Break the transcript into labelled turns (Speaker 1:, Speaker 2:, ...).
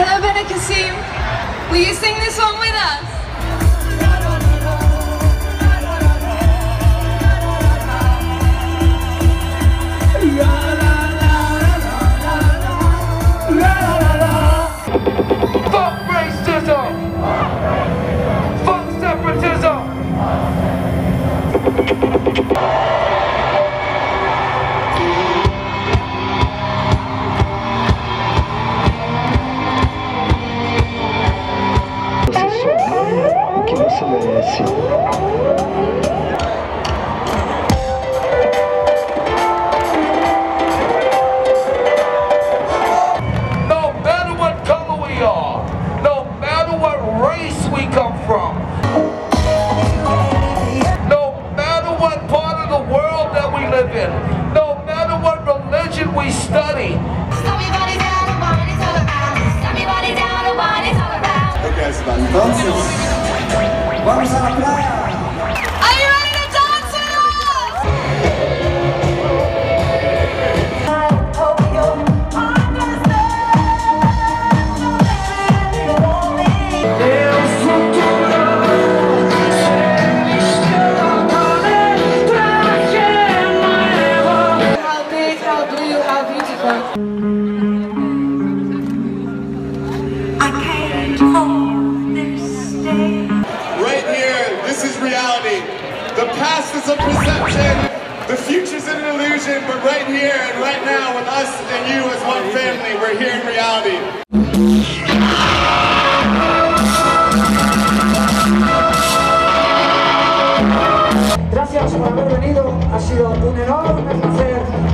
Speaker 1: Hello, Benicassim. Will you sing this one with us?
Speaker 2: Fuck racism! Fuck separatism!
Speaker 3: Ganha o que você merece.
Speaker 2: No matter what color we are, no matter what race we come from, no matter what part of the world that we live in, no matter what religion we study,
Speaker 4: Stop down and what it's all about. Stop down and what it's all about.
Speaker 5: Ok, está. Entonces, vamos a la playa.
Speaker 1: Are you ready to dance with? How big, how beautiful.
Speaker 4: I can't hold
Speaker 6: The past is a perception. The future's an illusion. But right here and right now, with us and you as one family, we're here in reality. Gracias por haber venido. Ha sido un enorme placer.